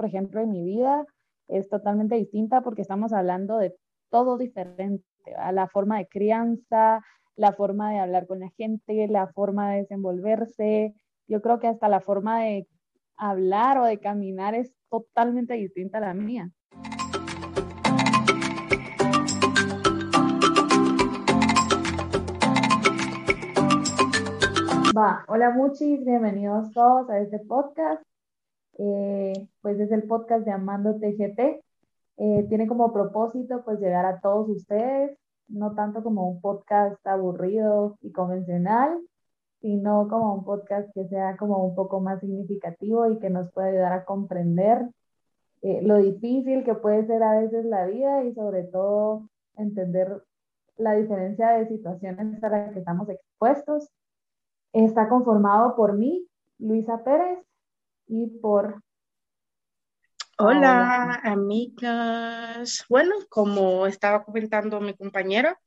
por ejemplo, en mi vida es totalmente distinta porque estamos hablando de todo diferente, a la forma de crianza, la forma de hablar con la gente, la forma de desenvolverse. Yo creo que hasta la forma de hablar o de caminar es totalmente distinta a la mía. Va, hola muchis, bienvenidos todos a este podcast. Eh, pues es el podcast de Amando TGT. Eh, tiene como propósito pues llegar a todos ustedes, no tanto como un podcast aburrido y convencional, sino como un podcast que sea como un poco más significativo y que nos pueda ayudar a comprender eh, lo difícil que puede ser a veces la vida y sobre todo entender la diferencia de situaciones a las que estamos expuestos Está conformado por mí, Luisa Pérez, y por... Hola, amigas. Bueno, como estaba comentando mi compañera,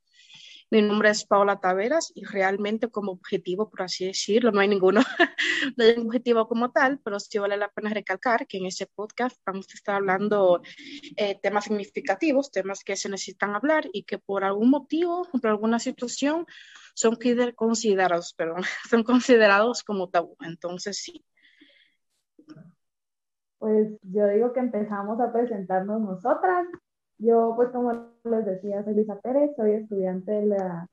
mi nombre es Paola Taveras y realmente como objetivo, por así decirlo, no hay ninguno, no hay un objetivo como tal, pero sí vale la pena recalcar que en este podcast vamos a estar hablando eh, temas significativos, temas que se necesitan hablar y que por algún motivo, por alguna situación, son considerados, perdón, son considerados como tabú. Entonces, sí. Pues yo digo que empezamos a presentarnos nosotras. Yo, pues como les decía, soy Luisa Pérez, soy estudiante de la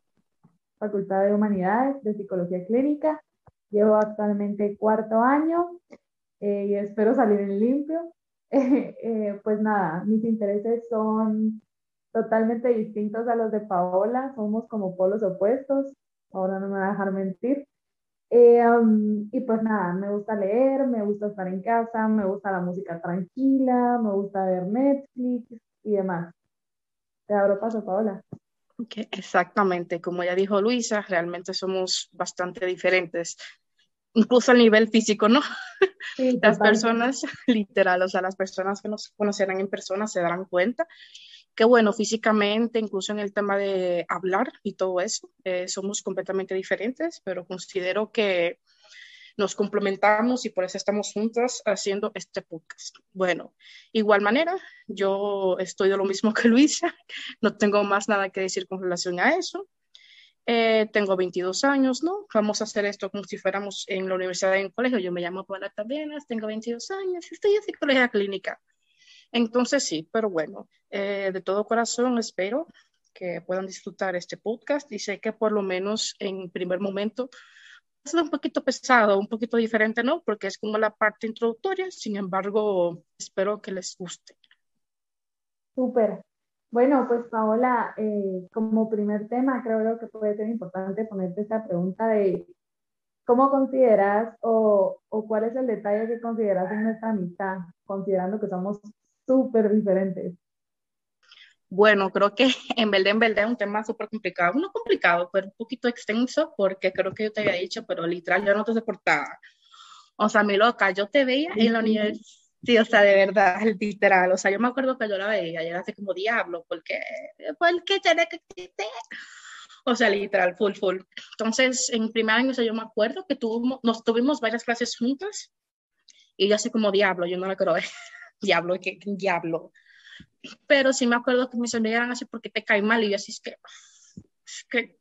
Facultad de Humanidades de Psicología Clínica. Llevo actualmente cuarto año eh, y espero salir en limpio. Eh, pues nada, mis intereses son totalmente distintos a los de Paola, somos como polos opuestos, ahora no me va a dejar mentir. Eh, y pues nada, me gusta leer, me gusta estar en casa, me gusta la música tranquila, me gusta ver Netflix y demás. Te abro paso, Paola. exactamente, como ya dijo Luisa, realmente somos bastante diferentes, incluso a nivel físico, ¿no? las personas, literal, o sea, las personas que nos conocerán en persona se darán cuenta que bueno, físicamente, incluso en el tema de hablar y todo eso, eh, somos completamente diferentes, pero considero que nos complementamos y por eso estamos juntas haciendo este podcast. Bueno, igual manera, yo estoy de lo mismo que Luisa, no tengo más nada que decir con relación a eso. Eh, tengo 22 años, ¿no? Vamos a hacer esto como si fuéramos en la universidad en colegio. Yo me llamo Paula Tabenas, tengo 22 años, estoy en psicología clínica. Entonces sí, pero bueno, eh, de todo corazón espero que puedan disfrutar este podcast y sé que por lo menos en primer momento es un poquito pesado, un poquito diferente, ¿no? Porque es como la parte introductoria, sin embargo, espero que les guste. Súper. Bueno, pues Paola, eh, como primer tema, creo que puede ser importante ponerte esta pregunta de cómo consideras o, o cuál es el detalle que consideras en nuestra amistad, considerando que somos súper diferentes. Bueno, creo que en verdad, en verdad es un tema súper complicado. No complicado, pero un poquito extenso, porque creo que yo te había dicho, pero literal yo no te soportaba. O sea, mi loca, yo te veía en la universidad. Sí, o sea, de verdad, literal. O sea, yo me acuerdo que yo la veía y era así como diablo, porque, porque tiene que O sea, literal, full, full. Entonces, en primer año, o sea, yo me acuerdo que tuvimos, nos tuvimos varias clases juntas y yo así como diablo, yo no la creo ver diablo, ¿qué, diablo? Pero sí me acuerdo que me sonaban así porque te cae mal y yo así es que, es que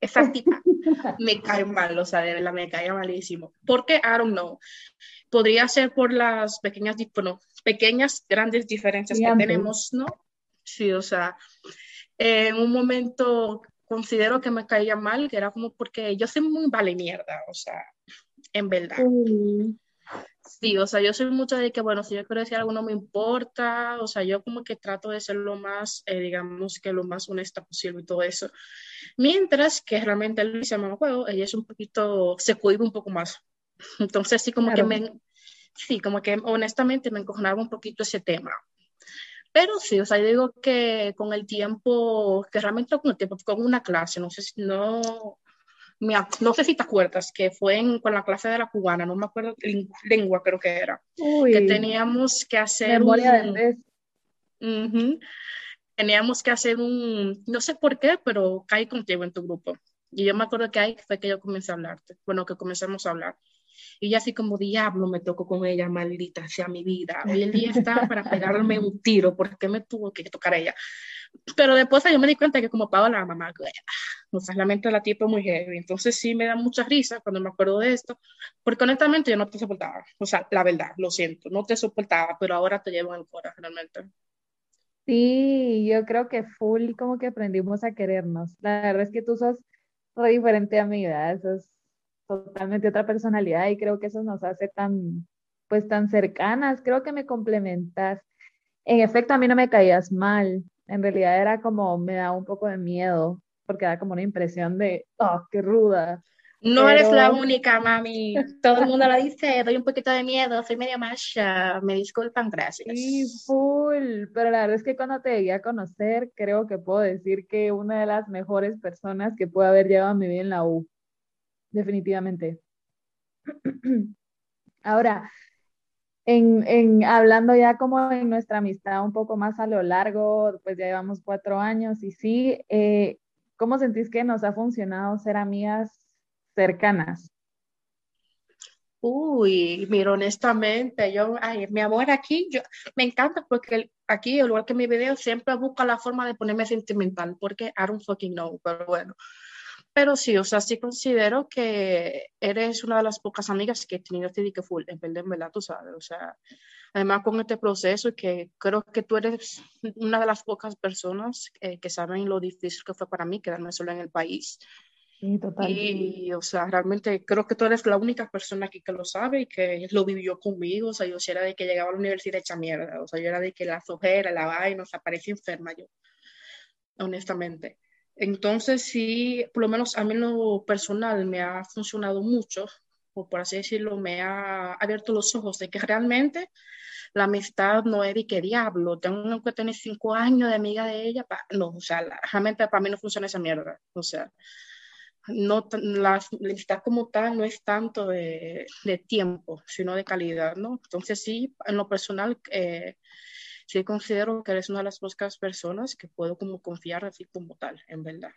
esa tipa me cae mal, o sea, de verdad me cae malísimo. Porque, I don't know, podría ser por las pequeñas, bueno, pequeñas, grandes diferencias que tenemos, ¿no? Sí, o sea, en un momento considero que me caía mal, que era como porque yo soy muy vale mierda, o sea, en verdad. Sí, o sea, yo soy mucho de que, bueno, si yo quiero decir algo no me importa, o sea, yo como que trato de ser lo más, eh, digamos, que lo más honesta posible y todo eso. Mientras que realmente Luisa, me juego, ella es un poquito, se cuida un poco más. Entonces, sí, como que me, sí, como que honestamente me encojonaba un poquito ese tema. Pero sí, o sea, yo digo que con el tiempo, que realmente con el tiempo, con una clase, no sé si, no, no sé si te acuerdas, que fue en, con la clase de la cubana, no me acuerdo, lengua creo que era, que teníamos que hacer un, teníamos que hacer un, no sé por qué, pero caí contigo en tu grupo. Y yo me acuerdo que ahí fue que yo comencé a hablarte, bueno, que comenzamos a hablar. Y ya así como diablo me tocó con ella, maldita sea mi vida. Hoy el día está para pegarme un tiro, porque me tuvo que tocar ella? Pero después yo me di cuenta que como Paola, la mamá, o sea, la mente de la tipa es muy heavy. Entonces sí me da mucha risa cuando me acuerdo de esto, porque honestamente yo no te soportaba. O sea, la verdad, lo siento, no te soportaba, pero ahora te llevo en el corazón realmente. Sí, yo creo que full como que aprendimos a querernos. La verdad es que tú sos re diferente a mi vida, sos totalmente otra personalidad y creo que eso nos hace tan, pues tan cercanas, creo que me complementas. En efecto, a mí no me caías mal, en realidad era como, me da un poco de miedo, porque da como una impresión de, oh, qué ruda. No eres la única, mami. Todo el mundo lo dice, doy un poquito de miedo, soy media macha, me disculpan, gracias. Sí, full, pero la verdad es que cuando te llegué a conocer, creo que puedo decir que una de las mejores personas que puede haber llevado a mi vida en la U, definitivamente. Ahora, en, en, hablando ya como en nuestra amistad un poco más a lo largo, pues ya llevamos cuatro años y sí, eh, ¿cómo sentís que nos ha funcionado ser amigas cercanas? Uy, mira, honestamente, yo, ay, mi amor, aquí, yo, me encanta porque aquí, igual que mi video, siempre busca la forma de ponerme sentimental, porque I don't fucking know, pero bueno. Pero sí, o sea, sí considero que eres una de las pocas amigas que he tenido este que full, en verdad, en verdad, tú sabes, o sea, además con este proceso, que creo que tú eres una de las pocas personas eh, que saben lo difícil que fue para mí quedarme sola en el país, Sí, total. Y, o sea, realmente creo que tú eres la única persona aquí que lo sabe y que lo vivió conmigo. O sea, yo sí era de que llegaba a la universidad hecha mierda. O sea, yo era de que la sojera, la vaina, o sea, parecía enferma yo, honestamente. Entonces, sí, por lo menos a mí lo personal me ha funcionado mucho, o por así decirlo, me ha abierto los ojos de que realmente la amistad no es de que diablo, tengo que tener cinco años de amiga de ella. no, o sea, realmente para mí no funciona esa mierda. O sea, no, la, amistad como tal no es tanto de, de, tiempo, sino de calidad, ¿no? Entonces sí, en lo personal, eh, sí considero que eres una de las pocas personas que puedo como confiar así como tal, en verdad.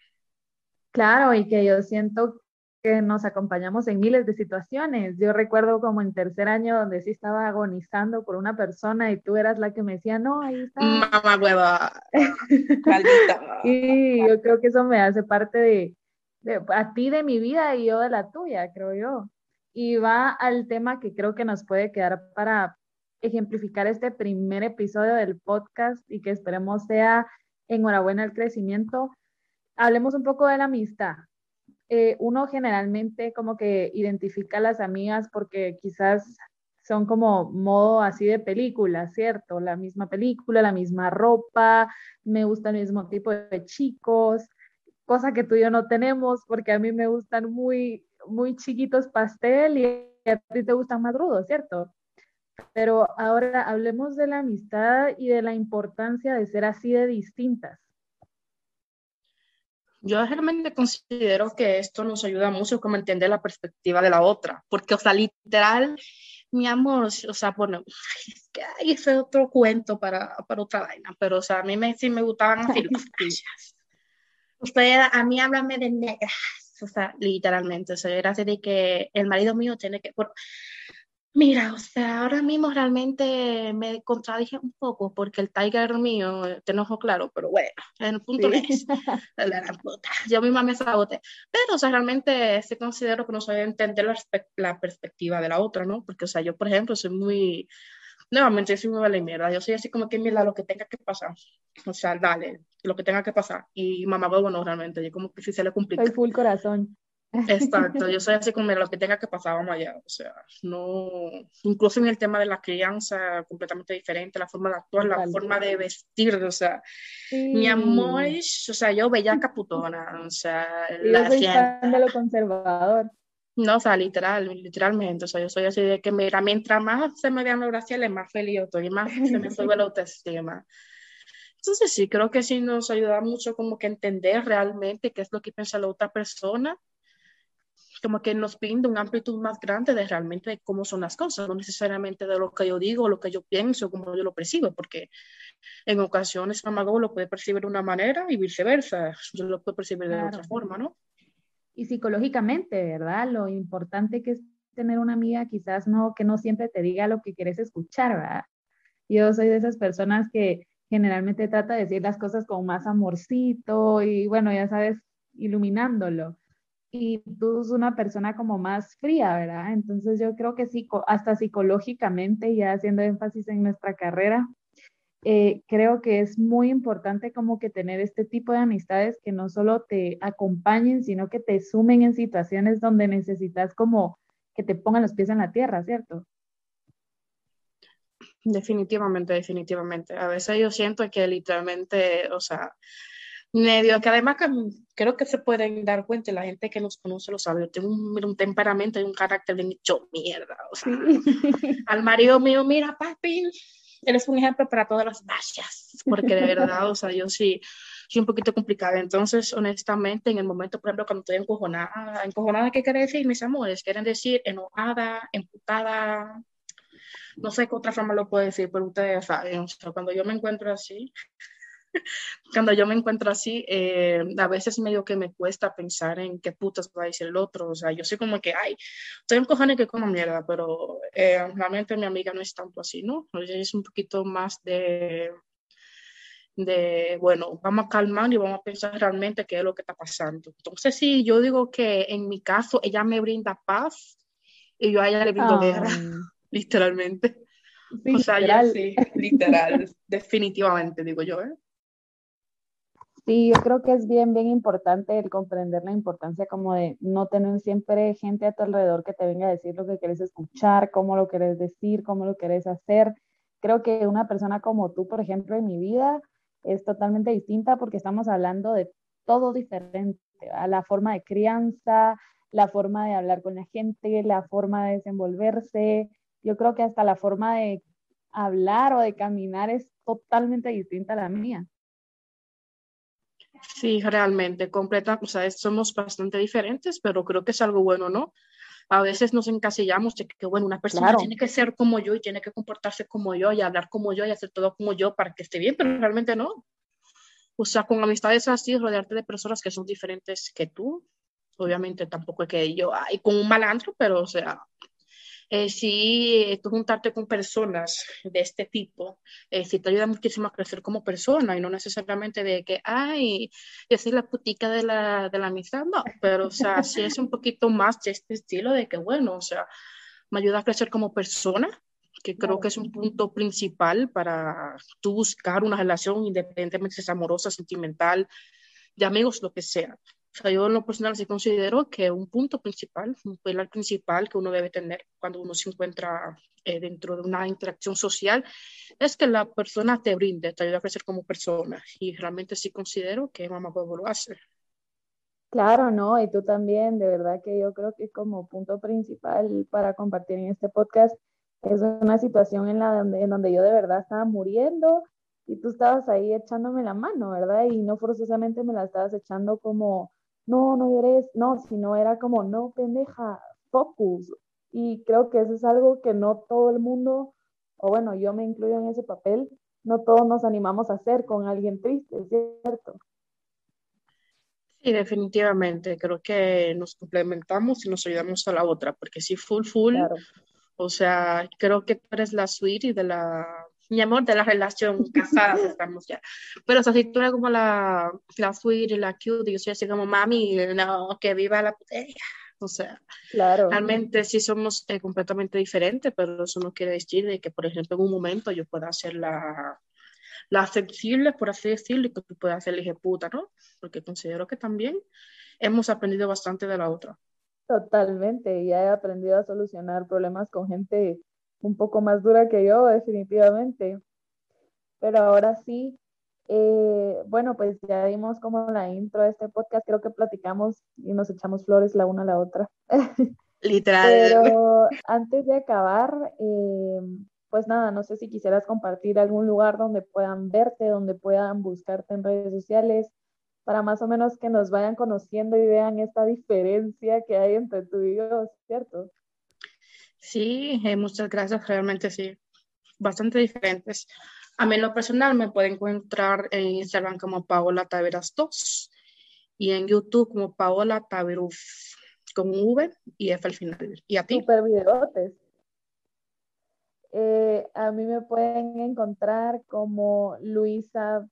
Claro, y que yo siento que nos acompañamos en miles de situaciones. Yo recuerdo como en tercer año donde sí estaba agonizando por una persona y tú eras la que me decía, no, ahí está. Mamá hueva. y yo creo que eso me hace parte de, a ti de mi vida y yo de la tuya, creo yo. Y va al tema que creo que nos puede quedar para ejemplificar este primer episodio del podcast y que esperemos sea enhorabuena el crecimiento. Hablemos un poco de la amistad. Eh, uno generalmente como que identifica a las amigas porque quizás son como modo así de película, ¿cierto? La misma película, la misma ropa, me gusta el mismo tipo de chicos, cosa que tú y yo no tenemos, porque a mí me gustan muy, muy chiquitos pastel y a ti te gustan más rudos, ¿cierto? Pero ahora hablemos de la amistad y de la importancia de ser así de distintas. Yo realmente considero que esto nos ayuda mucho como entender la perspectiva de la otra, porque, o sea, literal, mi amor, o sea, bueno, es que hay ese otro cuento para, para otra vaina, pero, o sea, a mí me, sí me gustaban así las Usted a mí háblame de negras, o sea, literalmente, o sea, era así de que el marido mío tiene que... Mira, o sea, ahora mismo realmente me contradije un poco porque el Tiger mío, te enojo claro, pero bueno, en el punto es, la puta, yo misma me sabote. Pero, o sea, realmente se considero que no soy entender la, la, perspectiva de la otra, ¿no? Porque, o sea, yo, por ejemplo, soy muy, nuevamente, soy muy vale mierda, yo soy así como que, mira, lo que tenga que pasar, o sea, dale, lo que tenga que pasar. Y mamá, bueno, realmente, yo como que si se le complica. Soy full corazón. Exacto, yo soy así como lo que tenga que pasar, vamos allá. O sea, no, incluso en el tema de la crianza, completamente diferente, la forma de actuar, la forma de vestir, o sea, mi amor o sea, yo bella caputona, o sea, la soy fan de lo conservador. No, o sea, literal, literalmente, o sea, yo soy así de que, mira, mientras más se me vean los graciales, más feliz yo estoy, más se me sube la autoestima. Entonces sí, creo que sí nos ayuda mucho como que entender realmente qué es lo que piensa la otra persona, como que nos pinta una amplitud más grande de realmente cómo son las cosas, no necesariamente de lo que yo digo, lo que yo pienso, cómo yo lo percibo, porque en ocasiones Mamago lo puede percibir de una manera y viceversa, yo lo puedo percibir de otra forma, ¿no? Y psicológicamente, ¿verdad? Lo importante que es tener una amiga quizás no, que no siempre te diga lo que quieres escuchar, ¿verdad? Yo soy de esas personas que generalmente trata de decir las cosas con más amorcito y bueno, ya sabes, iluminándolo. Y tú eres una persona como más fría, ¿verdad? Entonces yo creo que sí, hasta psicológicamente, ya haciendo énfasis en nuestra carrera, eh, creo que es muy importante como que tener este tipo de amistades que no solo te acompañen, sino que te sumen en situaciones donde necesitas como que te pongan los pies en la tierra, ¿cierto? Definitivamente, definitivamente. A veces yo siento que literalmente, o sea, medio que además que creo que se pueden dar cuenta, la gente que nos conoce lo sabe, yo tengo un, temperamento y un carácter de hecho mierda, o sea, al marido mío, mira papi, eres un ejemplo para todas las vallas, porque de verdad, o sea, yo sí, soy un poquito complicada. Entonces, honestamente, en el momento, por ejemplo, cuando estoy encojonada, encojonada, ¿qué quiere decir, mis amores? Quieren decir enojada, emputada, no sé qué otra forma lo puedo decir, pero ustedes saben, o sea, cuando yo me encuentro así, cuando yo me encuentro así, eh, a veces medio que me cuesta pensar en qué putas va a decir el otro. O sea, yo soy como que, ay, estoy en cojones que como mierda, pero eh, realmente mi amiga no es tanto así, ¿no? Es un poquito más de, de, bueno, vamos a calmar y vamos a pensar realmente qué es lo que está pasando. Entonces, sí, yo digo que en mi caso, ella me brinda paz y yo a ella le brindo guerra, literalmente. o sea, ya sí, literal, definitivamente, digo yo, ¿eh? Sí, yo creo que es bien, bien importante el comprender la importancia como de no tener siempre gente a tu alrededor que te venga a decir lo que quieres escuchar, cómo lo quieres decir, cómo lo quieres hacer. Creo que una persona como tú, por ejemplo, en mi vida es totalmente distinta porque estamos hablando de todo diferente, la forma de crianza, la forma de hablar con la gente, la forma de desenvolverse. Yo creo que hasta la forma de hablar o de caminar es totalmente distinta a la mía. Sí, realmente, completa, o sea, somos bastante diferentes, pero creo que es algo bueno, ¿no? A veces nos encasillamos de que, bueno, una persona tiene que ser como yo y tiene que comportarse como yo y hablar como yo y hacer todo como yo para que esté bien, pero realmente no. O sea, con amistades así, rodearte de personas que son diferentes que tú, obviamente tampoco es que yo, ay, con un malandro, pero o sea, eh, sí, tú juntarte con personas de este tipo, eh, sí te ayuda muchísimo a crecer como persona y no necesariamente de que, ay, yo soy la putica de la, de la amistad, no, pero o sea, sí es un poquito más de este estilo de que, bueno, o sea, me ayuda a crecer como persona, que creo que es un punto principal para tú buscar una relación independientemente si es amorosa, sentimental, de amigos, lo que sea. O sea, yo en lo personal sí considero que un punto principal, un pilar principal que uno debe tener cuando uno se encuentra eh, dentro de una interacción social es que la persona te brinde, te ayude a crecer como persona. Y realmente sí considero que Mamá Huevo lo hace. Claro, no, y tú también, de verdad que yo creo que como punto principal para compartir en este podcast es una situación en, la donde, en donde yo de verdad estaba muriendo y tú estabas ahí echándome la mano, ¿verdad? Y no forzosamente me la estabas echando como no, no llores, no, sino era como, no, pendeja, focus. Y creo que eso es algo que no todo el mundo, o bueno, yo me incluyo en ese papel, no todos nos animamos a hacer con alguien triste, ¿cierto? Sí, definitivamente. Creo que nos complementamos y nos ayudamos a la otra, porque sí, full, full. O sea, creo que tú eres la sweetie de la mi amor, de la relación, casadas estamos ya. Pero o sea, si tú eres como la, la sweet y la cute, yo soy así como mami, no, que viva la putería. O sea, claro. realmente sí somos eh, completamente diferentes, pero eso no quiere decir de que, por ejemplo, en un momento yo pueda ser la, la sensible, por así decirlo, y que tú puedas ser la puta, ¿no? Porque considero que también hemos aprendido bastante de la otra. Totalmente, ya he aprendido a solucionar problemas con gente un poco más dura que yo, definitivamente. Pero ahora sí, eh, bueno, pues ya dimos como la intro de este podcast, creo que platicamos y nos echamos flores la una a la otra. Literal. Pero antes de acabar, eh, pues nada, no sé si quisieras compartir algún lugar donde puedan verte, donde puedan buscarte en redes sociales, para más o menos que nos vayan conociendo y vean esta diferencia que hay entre tú y yo, ¿cierto? Sí, eh, muchas gracias, realmente sí, bastante diferentes. A mí en lo personal me puede encontrar en Instagram como Paola Taveras 2 y en YouTube como Paola Taveruf. con V y F al final. ¿Y a ti? Super videotes. Eh, a mí me pueden encontrar como Luisa,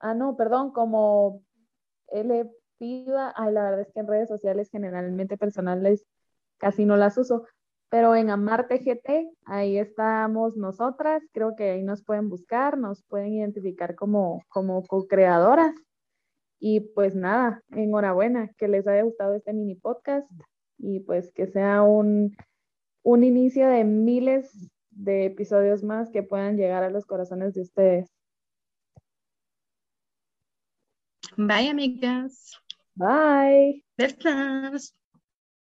ah, no, perdón, como L Piva. Ay, la verdad es que en redes sociales generalmente personales casi no las uso, pero en Amarte GT, ahí estamos nosotras, creo que ahí nos pueden buscar, nos pueden identificar como, como co-creadoras. Y pues nada, enhorabuena, que les haya gustado este mini podcast y pues que sea un, un inicio de miles de episodios más que puedan llegar a los corazones de ustedes. Bye, amigas. Bye. Besos.